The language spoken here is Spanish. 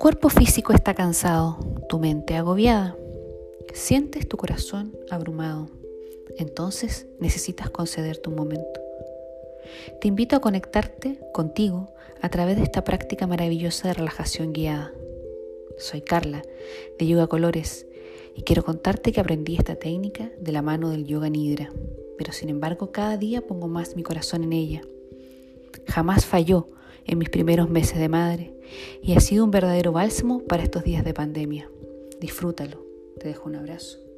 cuerpo físico está cansado, tu mente agobiada. Sientes tu corazón abrumado. Entonces necesitas concederte un momento. Te invito a conectarte contigo a través de esta práctica maravillosa de relajación guiada. Soy Carla, de Yoga Colores, y quiero contarte que aprendí esta técnica de la mano del Yoga Nidra, pero sin embargo cada día pongo más mi corazón en ella. Jamás falló en mis primeros meses de madre y ha sido un verdadero bálsamo para estos días de pandemia. Disfrútalo. Te dejo un abrazo.